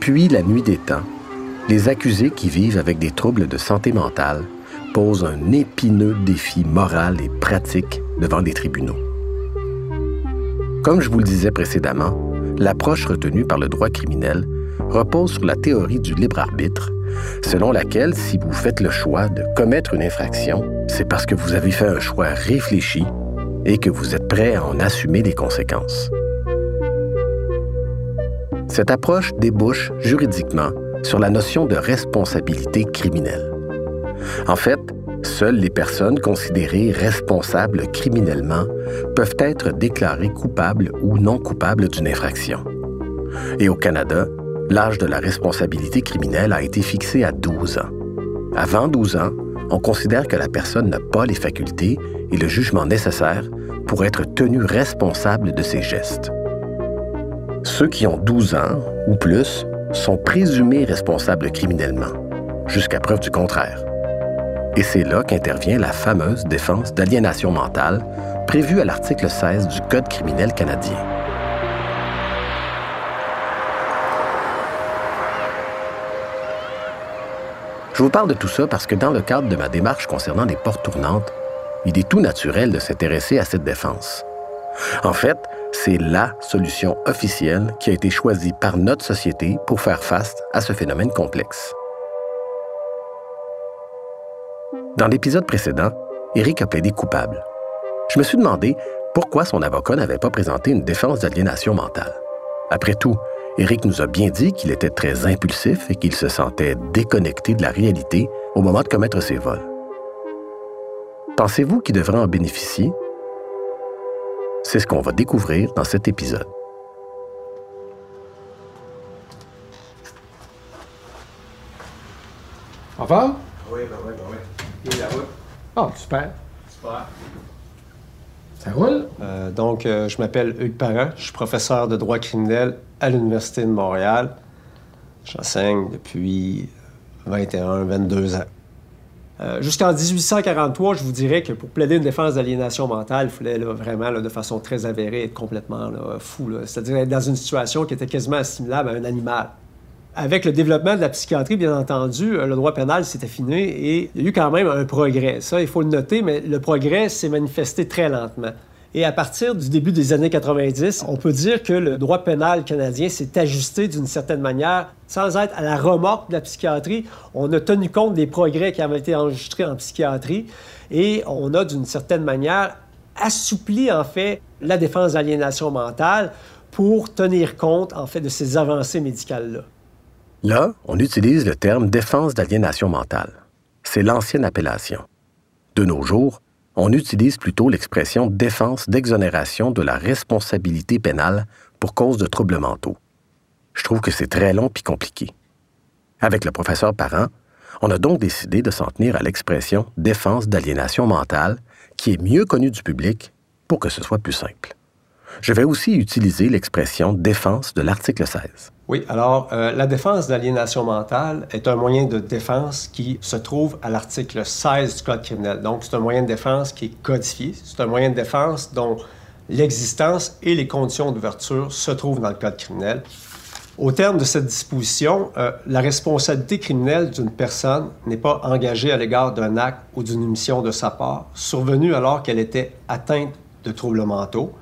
Depuis la nuit des temps, les accusés qui vivent avec des troubles de santé mentale posent un épineux défi moral et pratique devant les tribunaux. Comme je vous le disais précédemment, l'approche retenue par le droit criminel repose sur la théorie du libre arbitre, selon laquelle si vous faites le choix de commettre une infraction, c'est parce que vous avez fait un choix réfléchi et que vous êtes prêt à en assumer les conséquences. Cette approche débouche juridiquement sur la notion de responsabilité criminelle. En fait, seules les personnes considérées responsables criminellement peuvent être déclarées coupables ou non coupables d'une infraction. Et au Canada, l'âge de la responsabilité criminelle a été fixé à 12 ans. Avant 12 ans, on considère que la personne n'a pas les facultés et le jugement nécessaire pour être tenu responsable de ses gestes. Ceux qui ont 12 ans ou plus sont présumés responsables criminellement, jusqu'à preuve du contraire. Et c'est là qu'intervient la fameuse défense d'aliénation mentale prévue à l'article 16 du Code criminel canadien. Je vous parle de tout ça parce que dans le cadre de ma démarche concernant les portes tournantes, il est tout naturel de s'intéresser à cette défense. En fait, c'est la solution officielle qui a été choisie par notre société pour faire face à ce phénomène complexe. Dans l'épisode précédent, Eric a plaidé coupable. Je me suis demandé pourquoi son avocat n'avait pas présenté une défense d'aliénation mentale. Après tout, Eric nous a bien dit qu'il était très impulsif et qu'il se sentait déconnecté de la réalité au moment de commettre ses vols. Pensez-vous qu'il devrait en bénéficier? C'est ce qu'on va découvrir dans cet épisode. En forme? Oui, ben oui, ben oui. La route? Ah, super. Super. Ça roule? Euh, donc, euh, je m'appelle Hugues Parent, je suis professeur de droit criminel à l'Université de Montréal. J'enseigne depuis 21, 22 ans. Euh, Jusqu'en 1843, je vous dirais que pour plaider une défense d'aliénation mentale, il fallait vraiment, de façon très avérée, être complètement fou. C'est-à-dire être dans une situation qui était quasiment assimilable à un animal. Avec le développement de la psychiatrie, bien entendu, euh, le droit pénal s'est affiné et il y a eu quand même un progrès. Ça, il faut le noter, mais le progrès s'est manifesté très lentement. Et à partir du début des années 90, on peut dire que le droit pénal canadien s'est ajusté d'une certaine manière, sans être à la remorque de la psychiatrie. On a tenu compte des progrès qui avaient été enregistrés en psychiatrie et on a d'une certaine manière assoupli en fait la défense d'aliénation mentale pour tenir compte en fait de ces avancées médicales-là. Là, on utilise le terme défense d'aliénation mentale. C'est l'ancienne appellation. De nos jours, on utilise plutôt l'expression défense d'exonération de la responsabilité pénale pour cause de troubles mentaux. Je trouve que c'est très long puis compliqué. Avec le professeur Parent, on a donc décidé de s'en tenir à l'expression défense d'aliénation mentale, qui est mieux connue du public pour que ce soit plus simple. Je vais aussi utiliser l'expression défense de l'article 16. Oui, alors euh, la défense d'aliénation mentale est un moyen de défense qui se trouve à l'article 16 du Code criminel. Donc, c'est un moyen de défense qui est codifié. C'est un moyen de défense dont l'existence et les conditions d'ouverture se trouvent dans le Code criminel. Au terme de cette disposition, euh, la responsabilité criminelle d'une personne n'est pas engagée à l'égard d'un acte ou d'une omission de sa part, survenue alors qu'elle était atteinte de troubles mentaux,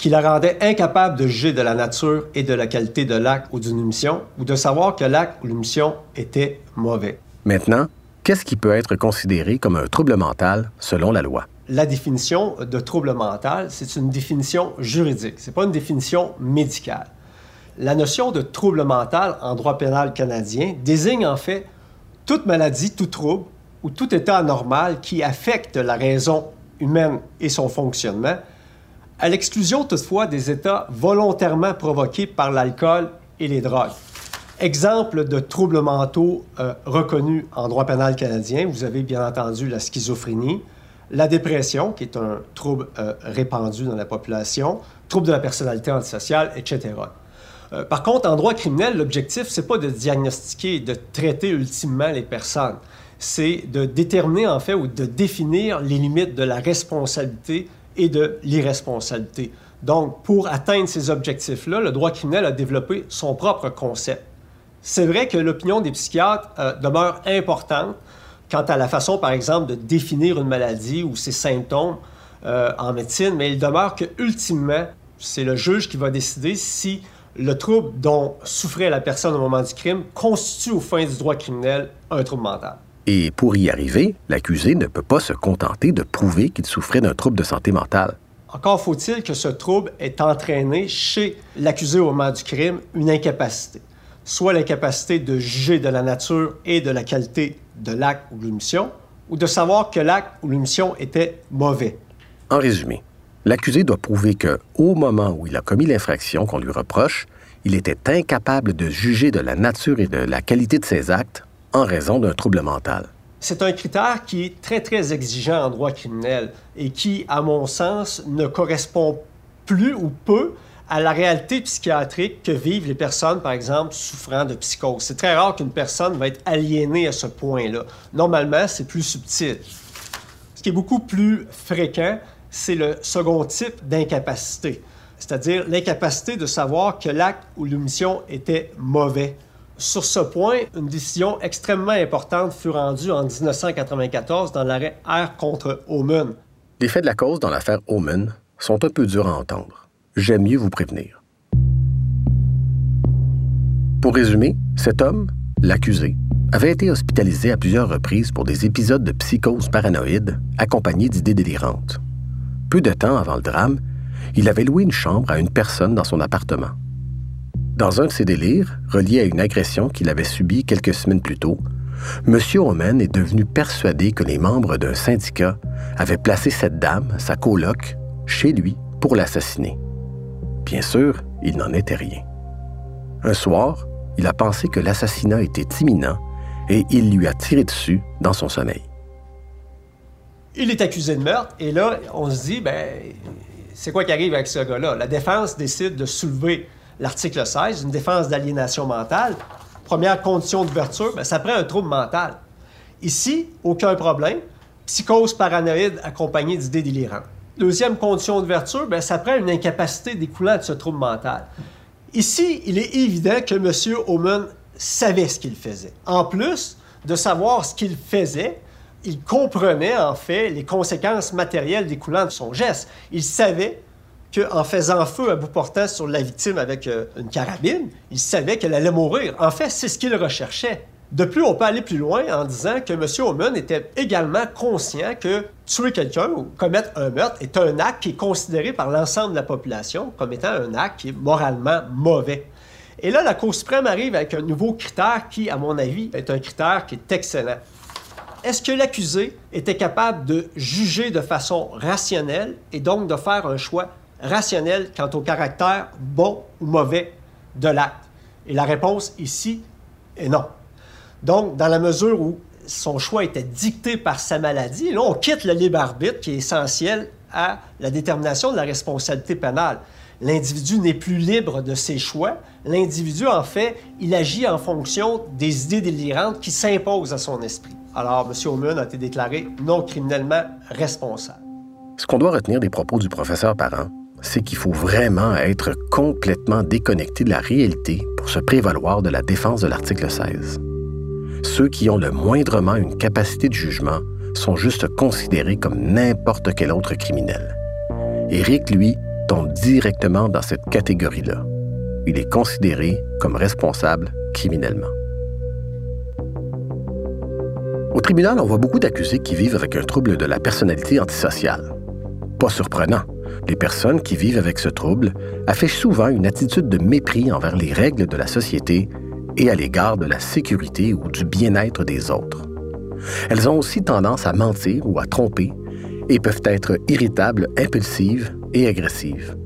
qui la rendait incapable de juger de la nature et de la qualité de l'acte ou d'une omission, ou de savoir que l'acte ou l'omission était mauvais. Maintenant, qu'est-ce qui peut être considéré comme un trouble mental selon la loi? La définition de trouble mental, c'est une définition juridique, c'est pas une définition médicale. La notion de trouble mental en droit pénal canadien désigne en fait toute maladie, tout trouble ou tout état anormal qui affecte la raison humaine et son fonctionnement, à l'exclusion toutefois des états volontairement provoqués par l'alcool et les drogues. Exemple de troubles mentaux euh, reconnus en droit pénal canadien, vous avez bien entendu la schizophrénie, la dépression, qui est un trouble euh, répandu dans la population, trouble de la personnalité antisociale, etc. Euh, par contre, en droit criminel, l'objectif, c'est pas de diagnostiquer et de traiter ultimement les personnes. C'est de déterminer, en fait, ou de définir les limites de la responsabilité et de l'irresponsabilité. Donc, pour atteindre ces objectifs-là, le droit criminel a développé son propre concept, C'est vrai que l'opinion des psychiatres euh, demeure importante quant à la façon, par exemple, de définir une maladie ou ses symptômes euh, en médecine, mais il demeure que, ultimement, c'est le juge qui va décider si le trouble dont souffrait la personne au moment du crime constitue au fin du droit criminel un trouble mental. Et pour y arriver, l'accusé ne peut pas se contenter de prouver qu'il souffrait d'un trouble de santé mentale. Encore faut-il que ce trouble ait entraîné chez l'accusé au moment du crime une incapacité, soit l'incapacité de juger de la nature et de la qualité de l'acte ou de l'émission, ou de savoir que l'acte ou l'émission était mauvais. En résumé, l'accusé doit prouver que, au moment où il a commis l'infraction qu'on lui reproche, il était incapable de juger de la nature et de la qualité de ses actes en raison d'un trouble mental. C'est un critère qui est très, très exigeant en droit criminel et qui, à mon sens, ne correspond plus ou peu à la réalité psychiatrique que vivent les personnes, par exemple, souffrant de psychose. C'est très rare qu'une personne va être aliénée à ce point-là. Normalement, c'est plus subtil. Ce qui est beaucoup plus fréquent, c'est le second type d'incapacité, c'est-à-dire l'incapacité de savoir que l'acte ou l'omission était mauvais. Sur ce point, une décision extrêmement importante fut rendue en 1994 dans l'arrêt R contre Omen. Les faits de la cause dans l'affaire Omen sont un peu durs à entendre. J'aime mieux vous prévenir. Pour résumer, cet homme, l'accusé, avait été hospitalisé à plusieurs reprises pour des épisodes de psychose paranoïde accompagnés d'idées délirantes. Peu de temps avant le drame, il avait loué une chambre à une personne dans son appartement. Dans un de ses délires, relié à une agression qu'il avait subie quelques semaines plus tôt, M. Omen est devenu persuadé que les membres d'un syndicat avaient placé cette dame, sa coloc, chez lui pour l'assassiner. Bien sûr, il n'en était rien. Un soir, il a pensé que l'assassinat était imminent et il lui a tiré dessus dans son sommeil. Il est accusé de meurtre et là, on se dit, ben, c'est quoi qui arrive avec ce gars-là? La défense décide de soulever l'article 16, une défense d'aliénation mentale. Première condition d'ouverture, ben, ça prend un trouble mental. Ici, aucun problème. Psychose paranoïde accompagnée d'idées délirantes. Deuxième condition d'ouverture, ben, ça prend une incapacité découlant de ce trouble mental. Ici, il est évident que M. Omen savait ce qu'il faisait. En plus de savoir ce qu'il faisait, il comprenait en fait les conséquences matérielles découlant de son geste. Il savait qu'en faisant feu à bout portant sur la victime avec euh, une carabine, il savait qu'elle allait mourir. En fait, c'est ce qu'il recherchait. De plus, on peut aller plus loin en disant que M. Omen était également conscient que tuer quelqu'un ou commettre un meurtre est un acte qui est considéré par l'ensemble de la population comme étant un acte qui est moralement mauvais. Et là, la Cour suprême arrive avec un nouveau critère qui, à mon avis, est un critère qui est excellent. Est-ce que l'accusé était capable de juger de façon rationnelle et donc de faire un choix rationnel quant au caractère bon ou mauvais de l'acte? Et la réponse ici est non. Donc, dans la mesure où son choix était dicté par sa maladie, là, on quitte le libre arbitre qui est essentiel à la détermination de la responsabilité pénale. L'individu n'est plus libre de ses choix. L'individu, en fait, il agit en fonction des idées délirantes qui s'imposent à son esprit. Alors, M. Omen a été déclaré non criminellement responsable. Ce qu'on doit retenir des propos du professeur Parent, c'est qu'il faut vraiment être complètement déconnecté de la réalité pour se prévaloir de la défense de l'article 16. Ceux qui ont le moindrement une capacité de jugement sont juste considérés comme n'importe quel autre criminel. Éric, lui, tombe directement dans cette catégorie-là. Il est considéré comme responsable criminellement. Au tribunal, on voit beaucoup d'accusés qui vivent avec un trouble de la personnalité antisociale. Pas surprenant, les personnes qui vivent avec ce trouble affichent souvent une attitude de mépris envers les règles de la société et à l'égard de la sécurité ou du bien-être des autres. Elles ont aussi tendance à mentir ou à tromper et peuvent être irritables, impulsives et agressives.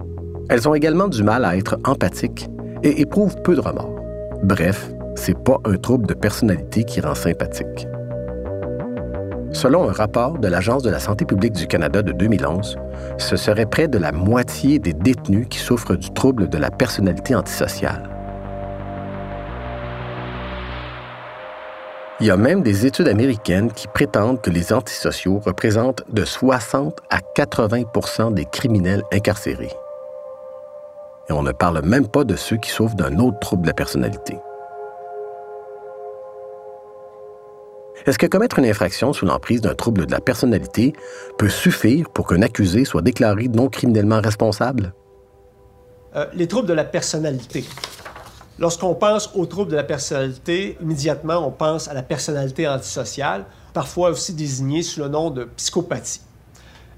Elles ont également du mal à être empathiques et éprouvent peu de remords. Bref, c'est pas un trouble de personnalité qui rend sympathique. Selon un rapport de l'Agence de la santé publique du Canada de 2011, ce serait près de la moitié des détenus qui souffrent du trouble de la personnalité antisociale. Il y a même des études américaines qui prétendent que les antisociaux représentent de 60 à 80% des criminels incarcérés. Et on ne parle même pas de ceux qui souffrent d'un autre trouble de la personnalité. Est-ce que commettre une infraction sous l'emprise d'un trouble de la personnalité peut suffire pour qu'un accusé soit déclaré non criminellement responsable? Euh, les troubles de la personnalité. Lorsqu'on pense aux troubles de la personnalité, immédiatement, on pense à la personnalité antisociale, parfois aussi désignée sous le nom de psychopathie.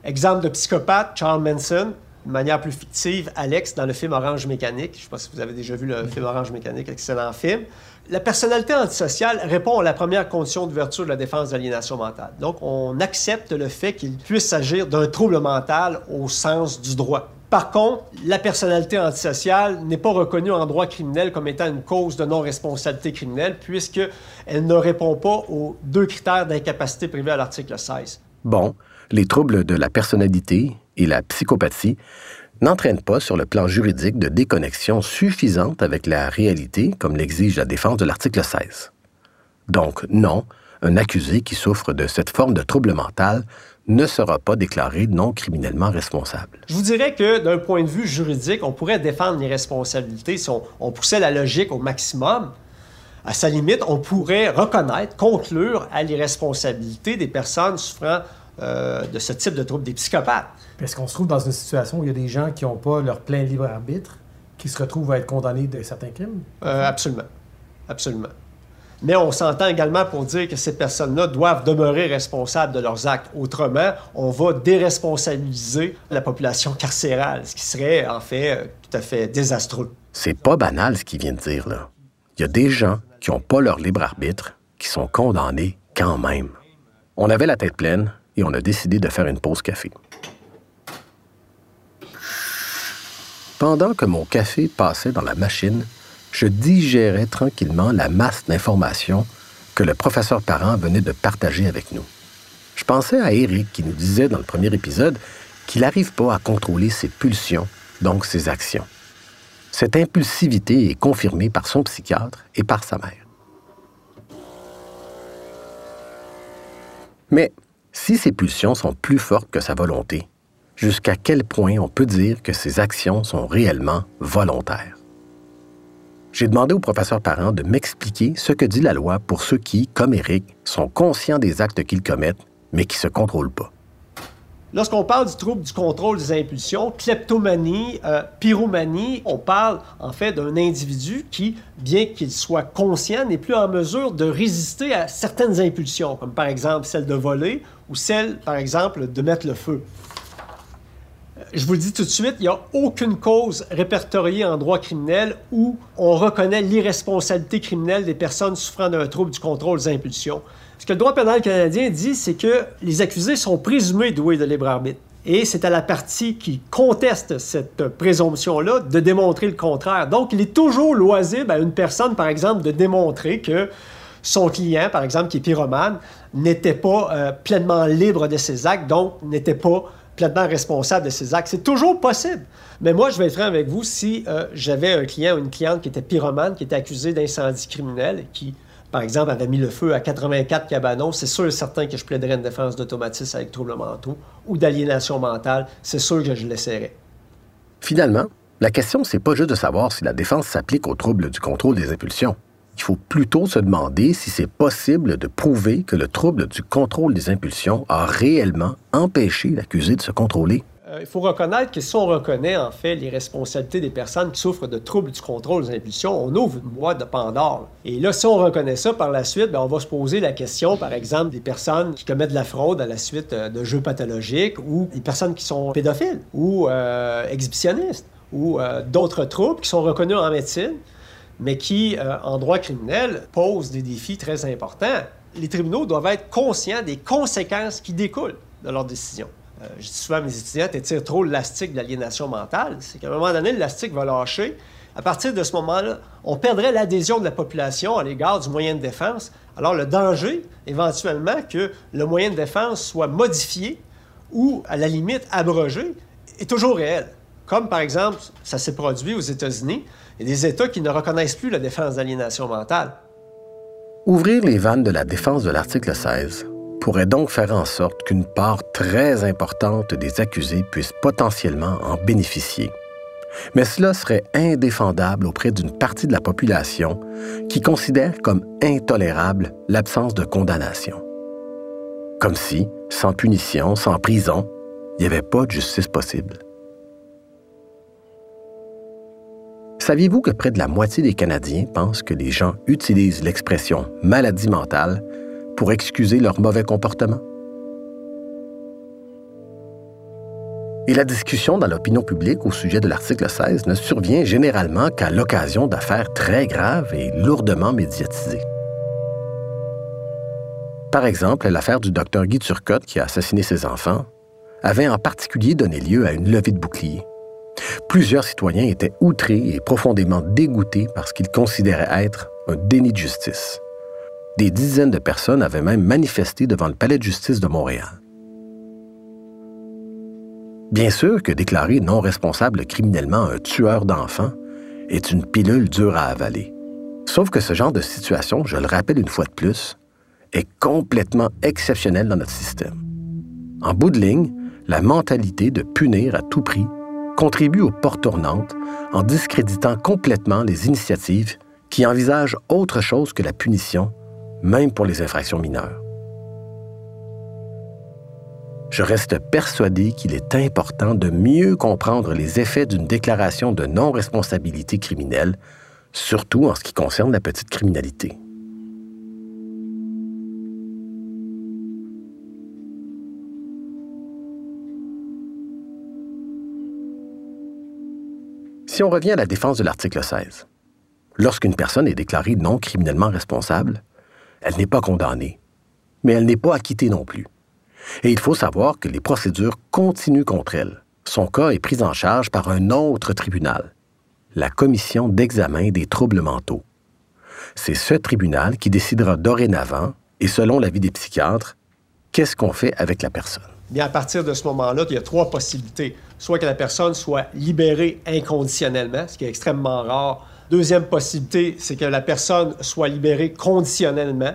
Exemple de psychopathe, Charles Manson, de manière plus fictive, Alex dans le film Orange Mécanique. Je ne sais pas si vous avez déjà vu le film Orange Mécanique, excellent film. La personnalité antisociale répond à la première condition d'ouverture de la défense d'aliénation mentale. Donc, on accepte le fait qu'il puisse s'agir d'un trouble mental au sens du droit. Par contre, la personnalité antisociale n'est pas reconnue en droit criminel comme étant une cause de non-responsabilité criminelle, puisqu'elle ne répond pas aux deux critères d'incapacité privée à l'article 16. Bon, les troubles de la personnalité et la psychopathie n'entraînent pas sur le plan juridique de déconnexion suffisante avec la réalité, comme l'exige la défense de l'article 16. Donc, non, un accusé qui souffre de cette forme de trouble mental ne sera pas déclaré non criminellement responsable. Je vous dirais que d'un point de vue juridique, on pourrait défendre l'irresponsabilité si on, poussait la logique au maximum. À sa limite, on pourrait reconnaître, conclure à l'irresponsabilité des personnes souffrant euh, de ce type de trouble, des psychopathes. Est-ce qu'on se trouve dans une situation où il y a des gens qui n'ont pas leur plein libre arbitre, qui se retrouvent à être condamnés de certains crimes? Euh, absolument. Absolument. Mais on s'entend également pour dire que ces personnes-là doivent demeurer responsables de leurs actes. Autrement, on va déresponsabiliser la population carcérale, ce qui serait en fait euh, tout à fait désastreux. C'est pas banal ce qu'il vient de dire là. Il y a des gens qui n'ont pas leur libre arbitre, qui sont condamnés quand même. On avait la tête pleine et on a décidé de faire une pause café. Pendant que mon café passait dans la machine, je digérais tranquillement la masse d'informations que le professeur Parent venait de partager avec nous. Je pensais à Eric qui nous disait dans le premier épisode qu'il n'arrive pas à contrôler ses pulsions, donc ses actions. Cette impulsivité est confirmée par son psychiatre et par sa mère. Mais si ses pulsions sont plus fortes que sa volonté, jusqu'à quel point on peut dire que ses actions sont réellement volontaires? J'ai demandé au professeur Parent de m'expliquer ce que dit la loi pour ceux qui, comme Eric, sont conscients des actes qu'ils commettent, mais qui ne se contrôlent pas. Lorsqu'on parle du trouble du contrôle des impulsions, kleptomanie, euh, pyromanie, on parle en fait d'un individu qui, bien qu'il soit conscient, n'est plus en mesure de résister à certaines impulsions, comme par exemple celle de voler ou celle, par exemple, de mettre le feu je vous le dis tout de suite, il n'y a aucune cause répertoriée en droit criminel où on reconnaît l'irresponsabilité criminelle des personnes souffrant d'un trouble du contrôle des impulsions. Ce que le droit pénal canadien dit, c'est que les accusés sont présumés doués de libre arbitre. Et c'est à la partie qui conteste cette présomption-là de démontrer le contraire. Donc, il est toujours loisible à une personne, par exemple, de démontrer que son client, par exemple, qui est pyromane, n'était pas euh, pleinement libre de ses actes, donc n'était pas pleinement responsable de ses actes. C'est toujours possible. Mais moi, je vais être franc avec vous, si euh, j'avais un client ou une cliente qui était pyromane, qui était accusé d'incendie criminel, qui, par exemple, avait mis le feu à 84 cabanons, c'est sûr et certain que je plaiderais une défense d'automatisme avec troubles mentaux ou d'aliénation mentale. C'est sûr que je l'essaierais. Finalement, la question, c'est pas juste de savoir si la défense s'applique aux troubles du contrôle des impulsions. Il faut plutôt se demander si c'est possible de prouver que le trouble du contrôle des impulsions a réellement empêché l'accusé de se contrôler. Euh, il faut reconnaître que si on reconnaît en fait les responsabilités des personnes qui souffrent de troubles du contrôle des impulsions, on ouvre une boîte de Pandore. Et là, si on reconnaît ça par la suite, ben, on va se poser la question, par exemple, des personnes qui commettent de la fraude à la suite euh, de jeux pathologiques ou des personnes qui sont pédophiles ou euh, exhibitionnistes ou d'autres troubles qui sont reconnus en médecine mais qui, euh, en droit criminel, pose des défis très importants. Les tribunaux doivent être conscients des conséquences qui découlent de leurs décisions. Euh, je dis souvent à mes étudiants, tu tires trop l'élastique de l'aliénation mentale. C'est qu'à un moment donné, l'élastique va lâcher. À partir de ce moment-là, on perdrait l'adhésion de la population à l'égard du moyen de défense. Alors, le danger, éventuellement, que le moyen de défense soit modifié ou, à la limite, abrogé, est toujours réel. Comme, par exemple, ça s'est produit aux États-Unis. Il y a des États qui ne reconnaissent plus la défense d'aliénation mentale. Ouvrir les vannes de la défense de l'article 16 pourrait donc faire en sorte qu'une part très importante des accusés puissent potentiellement en bénéficier. Mais cela serait indéfendable auprès d'une partie de la population qui considère comme intolérable l'absence de condamnation. Comme si, sans punition, sans prison, il n'y avait pas de justice possible. Saviez-vous que près de la moitié des Canadiens pensent que les gens utilisent l'expression maladie mentale pour excuser leur mauvais comportement? Et la discussion dans l'opinion publique au sujet de l'article 16 ne survient généralement qu'à l'occasion d'affaires très graves et lourdement médiatisées. Par exemple, l'affaire du docteur Guy Turcotte qui a assassiné ses enfants avait en particulier donné lieu à une levée de bouclier. Plusieurs citoyens étaient outrés et profondément dégoûtés parce qu'ils considéraient être un déni de justice. Des dizaines de personnes avaient même manifesté devant le palais de justice de Montréal. Bien sûr que déclarer non responsable criminellement un tueur d'enfants est une pilule dure à avaler. Sauf que ce genre de situation, je le rappelle une fois de plus, est complètement exceptionnel dans notre système. En bout de ligne, la mentalité de punir à tout prix contribue aux portes tournantes en discréditant complètement les initiatives qui envisagent autre chose que la punition, même pour les infractions mineures je reste persuadé qu'il est important de mieux comprendre les effets d'une déclaration de non-responsabilité criminelle, surtout en ce qui concerne la petite criminalité. Si on revient à la défense de l'article 16, lorsqu'une personne est déclarée non criminellement responsable, elle n'est pas condamnée, mais elle n'est pas acquittée non plus. Et il faut savoir que les procédures continuent contre elle. Son cas est pris en charge par un autre tribunal, la Commission d'examen des troubles mentaux. C'est ce tribunal qui décidera dorénavant, et selon l'avis des psychiatres, qu'est-ce qu'on fait avec la personne. Bien, à partir de ce moment-là, il y a trois possibilités. Soit que la personne soit libérée inconditionnellement, ce qui est extrêmement rare. Deuxième possibilité, c'est que la personne soit libérée conditionnellement,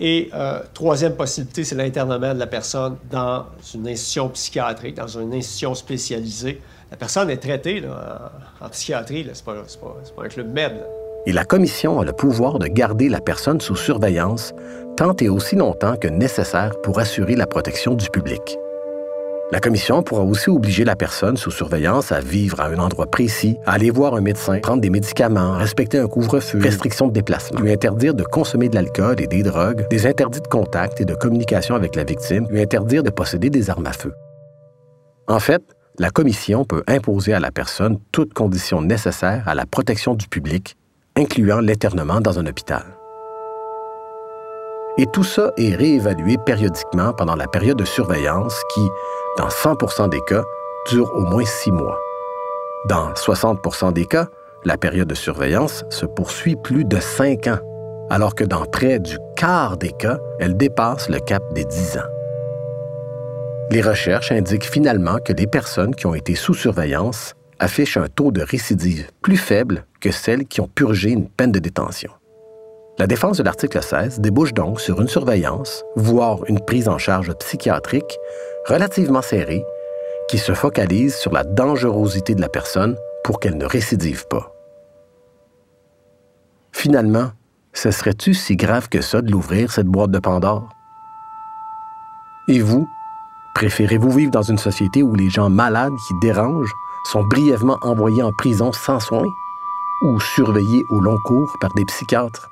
et euh, troisième possibilité, c'est l'internement de la personne dans une institution psychiatrique, dans une institution spécialisée. La personne est traitée en, psychiatrie, ce n'est pas, un club med. Et la commission a le pouvoir de garder la personne sous surveillance tant et aussi longtemps que nécessaire pour assurer la protection du public. La commission pourra aussi obliger la personne sous surveillance à vivre à un endroit précis, à aller voir un médecin, prendre des médicaments, respecter un couvre-feu, restriction de déplacement, lui interdire de consommer de l'alcool et des drogues, des interdits de contact et de communication avec la victime, lui interdire de posséder des armes à feu. En fait, la commission peut imposer à la personne toutes conditions nécessaires à la protection du public, incluant l'éternement dans un hôpital. Et tout ça est réévalué périodiquement pendant la période de surveillance qui, dans 100% des cas, dure au moins six mois. Dans 60% des cas, la période de surveillance se poursuit plus de cinq ans, alors que dans près du quart des cas, elle dépasse le cap des 10 ans. Les recherches indiquent finalement que les personnes qui ont été sous surveillance affichent un taux de récidive plus faible que celles qui ont purgé une peine de détention. La défense de l'article 16 débouche donc sur une surveillance, voire une prise en charge psychiatrique relativement serrée qui se focalise sur la dangerosité de la personne pour qu'elle ne récidive pas. Finalement, ce serait-tu si grave que ça de l'ouvrir, cette boîte de Pandore? Et vous, préférez-vous vivre dans une société où les gens malades qui dérangent sont brièvement envoyés en prison sans soins ou surveillés au long cours par des psychiatres?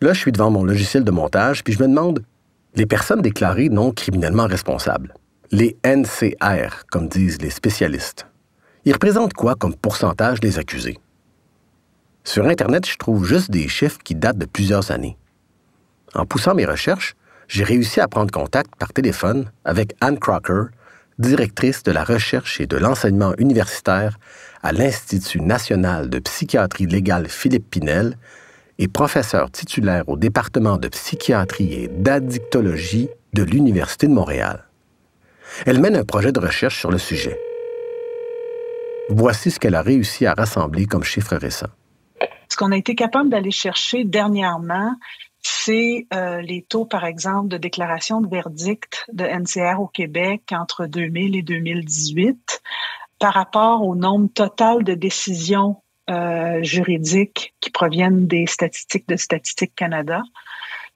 Là, je suis devant mon logiciel de montage, puis je me demande, les personnes déclarées non criminellement responsables, les NCR, comme disent les spécialistes, ils représentent quoi comme pourcentage des accusés? Sur Internet, je trouve juste des chiffres qui datent de plusieurs années. En poussant mes recherches, j'ai réussi à prendre contact par téléphone avec Anne Crocker, directrice de la recherche et de l'enseignement universitaire à l'Institut national de psychiatrie légale Philippe Pinel, est professeur titulaire au département de psychiatrie et d'addictologie de l'Université de Montréal. Elle mène un projet de recherche sur le sujet. Voici ce qu'elle a réussi à rassembler comme chiffres récents. Ce qu'on a été capable d'aller chercher dernièrement, c'est euh, les taux, par exemple, de déclaration de verdict de NCR au Québec entre 2000 et 2018 par rapport au nombre total de décisions euh, juridiques qui proviennent des statistiques de Statistique Canada.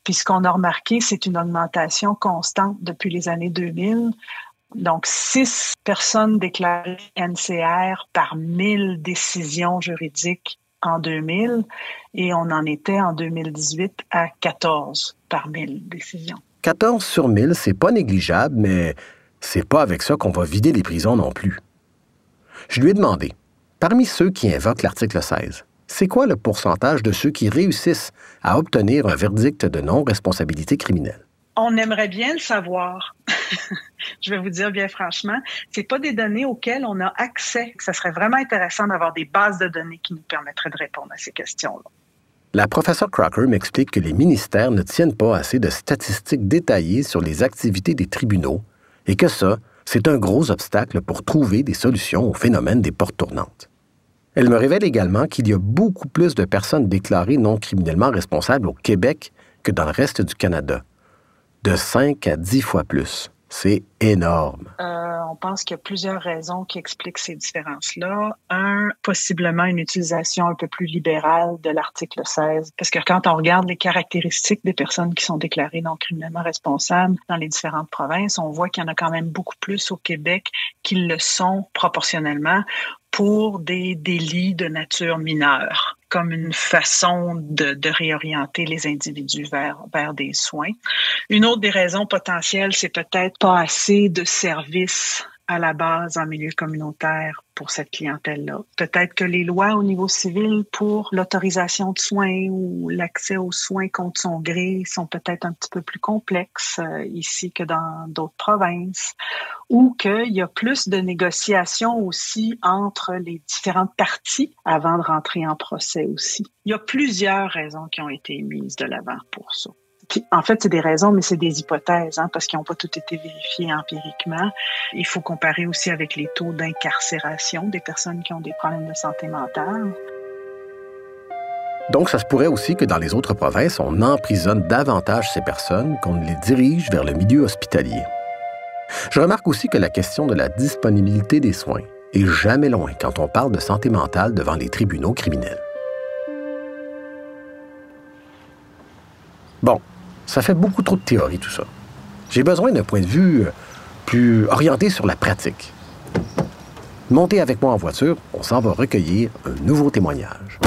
Puis ce qu'on a remarqué, c'est une augmentation constante depuis les années 2000. Donc, six personnes déclarées NCR par mille décisions juridiques en 2000 et on en était en 2018 à 14 par 1000 décisions. 14 sur 1000, c'est pas négligeable, mais c'est pas avec ça qu'on va vider les prisons non plus. Je lui ai demandé, parmi ceux qui invoquent l'article 16, c'est quoi le pourcentage de ceux qui réussissent à obtenir un verdict de non-responsabilité criminelle? On aimerait bien le savoir. je vais vous dire bien franchement, c'est pas des données auxquelles on a accès. Ça serait vraiment intéressant d'avoir des bases de données qui nous permettraient de répondre à ces questions-là. La professeure Crocker m'explique que les ministères ne tiennent pas assez de statistiques détaillées sur les activités des tribunaux et que ça, c'est un gros obstacle pour trouver des solutions au phénomène des portes tournantes. Elle me révèle également qu'il y a beaucoup plus de personnes déclarées non criminellement responsables au Québec que dans le reste du Canada. De 5 à 10 fois plus. C'est énorme. Euh, on pense qu'il y a plusieurs raisons qui expliquent ces différences-là. Un, possiblement une utilisation un peu plus libérale de l'article 16. Parce que quand on regarde les caractéristiques des personnes qui sont déclarées non criminellement responsables dans les différentes provinces, on voit qu'il y en a quand même beaucoup plus au Québec qu'ils le sont proportionnellement pour des délits de nature mineure comme une façon de, de, réorienter les individus vers, vers des soins. Une autre des raisons potentielles, c'est peut-être pas assez de services à la base en milieu communautaire pour cette clientèle-là. Peut-être que les lois au niveau civil pour l'autorisation de soins ou l'accès aux soins contre son gré sont peut-être un petit peu plus complexes euh, ici que dans d'autres provinces, ou qu'il y a plus de négociations aussi entre les différentes parties avant de rentrer en procès aussi. Il y a plusieurs raisons qui ont été mises de l'avant pour ça en fait, c'est des raisons, mais c'est des hypothèses, hein, parce qu'ils n'ont pas tout été vérifiés empiriquement. Il faut comparer aussi avec les taux d'incarcération des personnes qui ont des problèmes de santé mentale. Donc, ça se pourrait aussi que dans les autres provinces, on emprisonne davantage ces personnes, qu'on les dirige vers le milieu hospitalier. Je remarque aussi que la question de la disponibilité des soins est jamais loin quand on parle de santé mentale devant les tribunaux criminels. Bon, ça fait beaucoup trop de théorie, tout ça. J'ai besoin d'un point de vue euh, plus orienté sur la pratique. Montez avec moi en voiture, on s'en va recueillir un nouveau témoignage.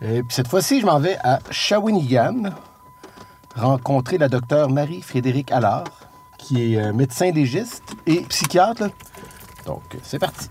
Et puis cette fois-ci, je m'en vais à Shawinigan, rencontrer la docteure Marie-Frédérique Allard, qui est euh, médecin légiste et psychiatre. Donc, c'est parti.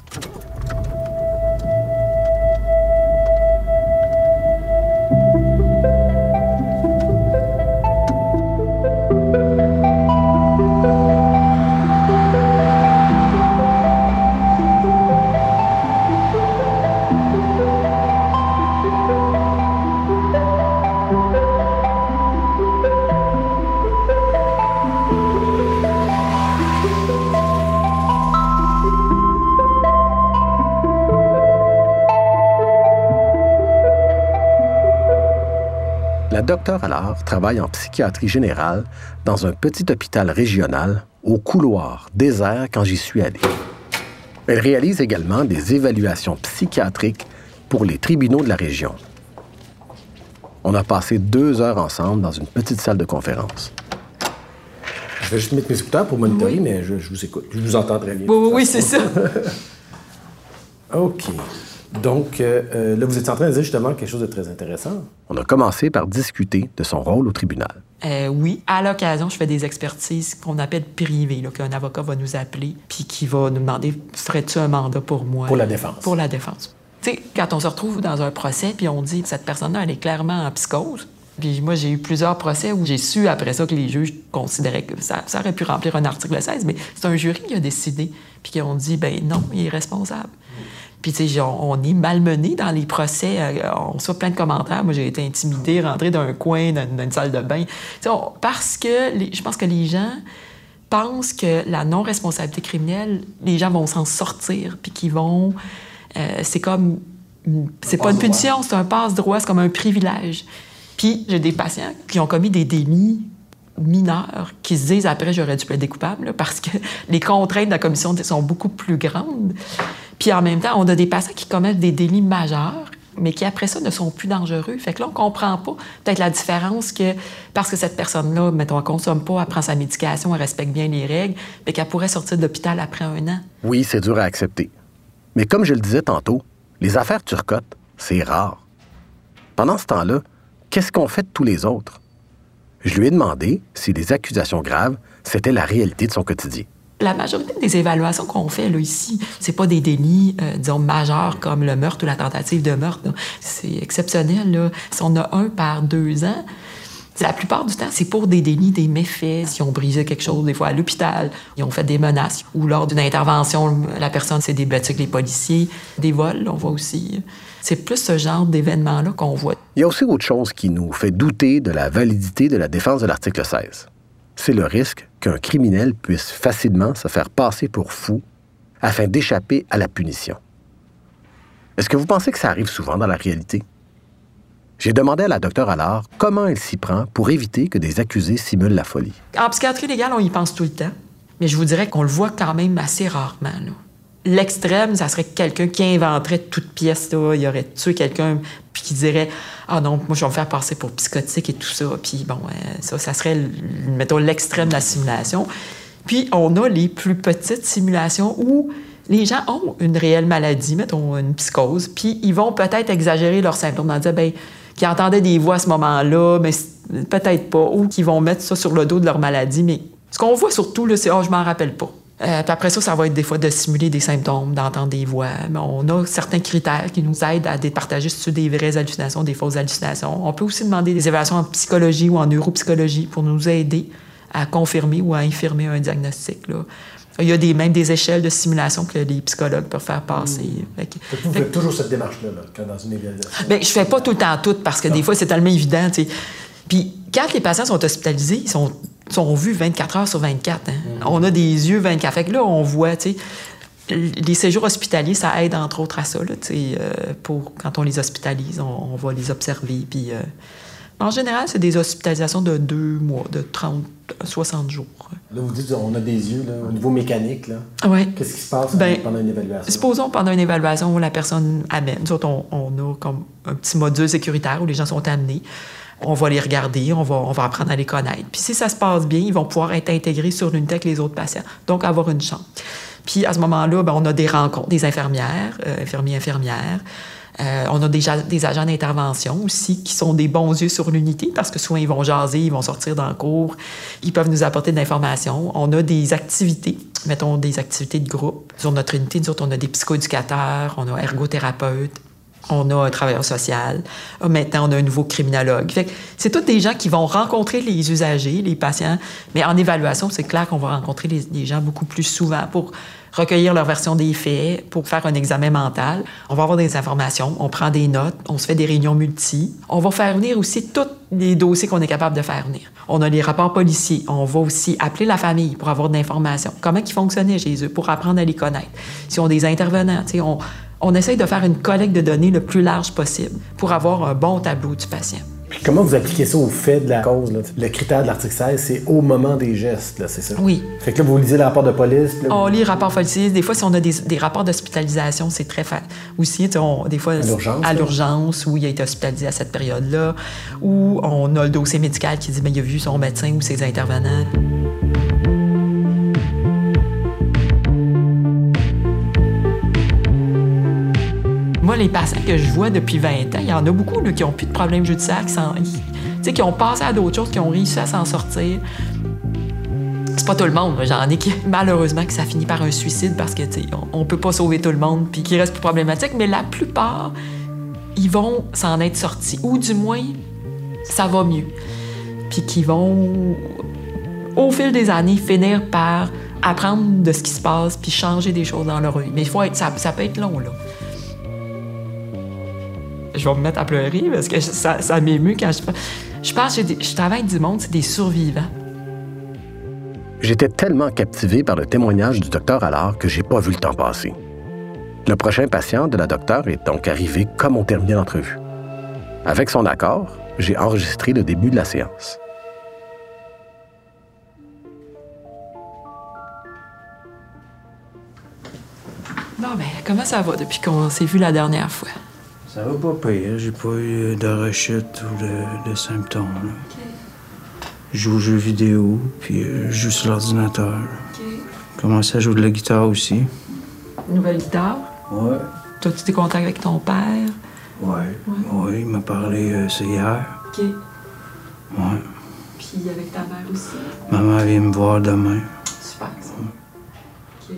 Docteur Allard travaille en psychiatrie générale dans un petit hôpital régional au couloir désert quand j'y suis allé. Elle réalise également des évaluations psychiatriques pour les tribunaux de la région. On a passé deux heures ensemble dans une petite salle de conférence. Je vais juste mettre mes écouteurs pour monitorer, mais je, vous écoute. Je vous entends très bien. Oui, oui, c'est ça. OK. Donc, euh, euh, là, vous êtes en train de dire justement quelque chose de très intéressant. On a commencé par discuter de son rôle au tribunal. Euh, oui, à l'occasion, je fais des expertises qu'on appelle privées, qu'un avocat va nous appeler, puis qui va nous demander ferais-tu un mandat pour moi? Pour la défense. Pour la défense. Tu sais, quand on se retrouve dans un procès, puis on dit cette personne-là, elle est clairement en psychose. Puis moi, j'ai eu plusieurs procès où j'ai su après ça que les juges considéraient que ça, ça aurait pu remplir un article 16, mais c'est un jury qui a décidé, puis qui ont dit, ben non, il est responsable. Puis, tu sais, on, est malmené dans les procès. Euh, on reçoit plein de commentaires. Moi, j'ai été intimidée, rentrée d'un coin, dans, une salle de bain. parce que je pense que les gens pensent que la non-responsabilité criminelle, les gens vont s'en sortir, puis qu'ils vont... Euh, c'est comme... C'est pas une punition, c'est un passe-droit, c'est comme un privilège. Puis j'ai des patients qui ont commis des délits mineurs qui se disent après j'aurais dû plaider coupable parce que les contraintes de la commission sont beaucoup plus grandes. Puis en même temps, on a des patients qui commettent des délits majeurs mais qui après ça ne sont plus dangereux. Fait que là, on comprend pas peut-être la différence que parce que cette personne-là, mettons, elle consomme pas, elle prend sa médication, elle respecte bien les règles, mais qu'elle pourrait sortir de l'hôpital après un an. Oui, c'est dur à accepter. Mais comme je le disais tantôt, les affaires turcottes, c'est rare. Pendant ce temps-là, qu'est-ce qu'on fait de tous les autres? Je lui ai demandé si les accusations graves, c'était la réalité de son quotidien. La majorité des évaluations qu'on fait là, ici, c'est pas des délits, euh, disons, majeurs comme le meurtre ou la tentative de meurtre. C'est exceptionnel. Là. Si on a un par deux ans, la plupart du temps, c'est pour des délits, des méfaits. Si on brisé quelque chose, des fois à l'hôpital, ils ont fait des menaces. Ou lors d'une intervention, la personne s'est débattue avec les policiers. Des vols, on voit aussi. C'est plus ce genre d'événements-là qu'on voit. Il y a aussi autre chose qui nous fait douter de la validité de la défense de l'article 16 c'est le risque qu'un criminel puisse facilement se faire passer pour fou afin d'échapper à la punition. Est-ce que vous pensez que ça arrive souvent dans la réalité? J'ai demandé à la docteure Allard comment elle s'y prend pour éviter que des accusés simulent la folie. En psychiatrie légale, on y pense tout le temps, mais je vous dirais qu'on le voit quand même assez rarement. L'extrême, ça serait quelqu'un qui inventerait toute pièce. Là. Il aurait tué quelqu'un puis qui dirait Ah non, moi, je vais me faire passer pour psychotique et tout ça. Puis bon, euh, ça, ça serait, mettons, l'extrême de la simulation. Puis on a les plus petites simulations où les gens ont une réelle maladie, mettons une psychose, puis ils vont peut-être exagérer leurs symptômes en disant ben qu'ils entendaient des voix à ce moment-là, mais peut-être pas, ou qu'ils vont mettre ça sur le dos de leur maladie. Mais ce qu'on voit surtout, c'est oh, je m'en rappelle pas. Euh, puis après ça, ça va être des fois de simuler des symptômes, d'entendre des voix. Mais on a certains critères qui nous aident à départager si des vraies hallucinations, des fausses hallucinations. On peut aussi demander des évaluations en psychologie ou en neuropsychologie pour nous aider à confirmer ou à infirmer un diagnostic. Là. Il y a des, même des échelles de simulation que les psychologues peuvent faire passer. Mmh. vous faites toujours cette démarche-là, quand dans une évaluation? Bien, je fais pas tout le temps tout parce que des fois, c'est tellement évident. Puis quand les patients sont hospitalisés, ils sont sont vus 24 heures sur 24. Hein. Mm. On a des yeux 24. Fait que là, on voit, tu sais, les séjours hospitaliers, ça aide entre autres à ça, là, euh, pour quand on les hospitalise, on, va les observer. Puis, euh, en général, c'est des hospitalisations de deux mois, de 30 60 jours. Là, vous dites on a des yeux là, au niveau mécanique. Là. Oui. Qu'est-ce qui se passe ben, pendant une évaluation? Supposons pendant une évaluation où la personne amène. Nous autres, on, on, a comme un petit module sécuritaire où les gens sont amenés on va les regarder, on va, on va apprendre à les connaître. Puis si ça se passe bien, ils vont pouvoir être intégrés sur l'unité avec les autres patients, donc avoir une chance. Puis à ce moment-là, ben, on a des rencontres, des infirmières, euh, infirmiers, infirmières. Euh, on a déjà des agents d'intervention aussi qui sont des bons yeux sur l'unité parce que souvent ils vont jaser, ils vont sortir dans le cours, ils peuvent nous apporter de l'information. On a des activités, mettons des activités de groupe. Sur notre unité, nous autres, on a des psychoéducateurs, on a ergothérapeutes, on a un travailleur social, ah, maintenant on a un nouveau criminologue. c'est tous des gens qui vont rencontrer les usagers, les patients, mais en évaluation, c'est clair qu'on va rencontrer les, gens beaucoup plus souvent pour recueillir leur version des faits, pour faire un examen mental. On va avoir des informations, on prend des notes, on se fait des réunions multi. On va faire venir aussi tous les dossiers qu'on est capable de faire venir. On a les rapports policiers, on va aussi appeler la famille pour avoir de l'information. Comment ils fonctionnaient chez eux, pour apprendre à les connaître. Si on des intervenants, on on essaye de faire une collecte de données le plus large possible pour avoir un bon tableau du patient. Puis comment vous appliquez ça au fait de la cause? Le critère de l'article 16, c'est au moment des gestes, c'est ça? Oui. Fait que là, vous lisez le rapport de police? On lit le rapport policier. Des fois, si on a des, rapports d'hospitalisation, c'est très facile. Aussi, des fois, à l'urgence, où il a été hospitalisé à cette période-là, ou on a le dossier médical qui dit, bien, il a vu son médecin ou ses intervenants. Moi, les patients que je vois depuis 20 ans, il y en a beaucoup qui n'ont plus de problèmes judiciaires, qui, qui ont passé à d'autres choses, qui ont réussi à s'en sortir. C'est pas tout le monde. J'en ai qui, malheureusement, que ça finit par un suicide parce que on, peut pas sauver tout le monde puis qui reste plus problématique. Mais la plupart, ils vont s'en être sortis. Ou du moins, ça va mieux. Puis qui vont, au fil des années, finir par apprendre de ce qui se passe puis changer des choses dans leur vie. Mais ça peut être long, là je vais me mettre à pleurer parce que ça, ça m'émue quand je... Je pense que je travaille du monde, c'est des survivants. J'étais tellement captivé par le témoignage du docteur Allard que j'ai pas vu le temps passer. Le prochain patient de la docteure est donc arrivé comme on terminait l'entrevue. Avec son accord, j'ai enregistré le début de la séance. Bon, ben, comment ça va depuis qu'on s'est vu la dernière fois? Ça va pas pire. J'ai pas eu de rechute ou de, de symptômes. là. Je joue aux jeux vidéo, puis euh, je joue sur l'ordinateur. Je commence à jouer de la guitare aussi? Nouvelle guitare? Ouais. Toi, tu t'es contact avec ton père? Ouais. Ouais, il m'a parlé euh, c'est hier. OK. Ouais. Puis avec ta mère aussi? Maman vient me voir demain. Super, ça. OK.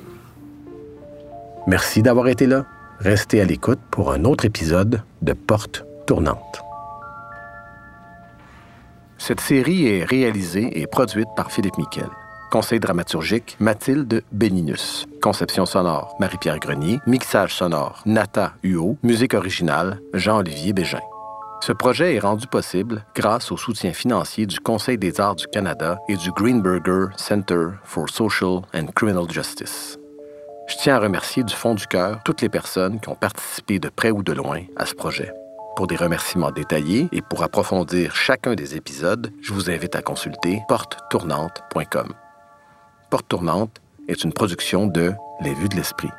Merci d'avoir été là. Restez à l'écoute pour un autre épisode de Porte tournante. Cette série est réalisée et produite par Philippe Miquel. Conseil dramaturgique, Mathilde Béninus. Conception sonore, Marie-Pierre Grenier. Mixage sonore, Nata Huot. Musique originale, Jean-Olivier Bégin. Ce projet est rendu possible grâce au soutien financier du Conseil des arts du Canada et du Greenberger Center for Social and Criminal Justice. Je tiens à remercier du fond du cœur toutes les personnes qui ont participé de près ou de loin à ce projet. Pour des remerciements détaillés et pour approfondir chacun des épisodes, je vous invite à consulter portetournante.com. Porte Tournante est une production de Les Vues de l'Esprit.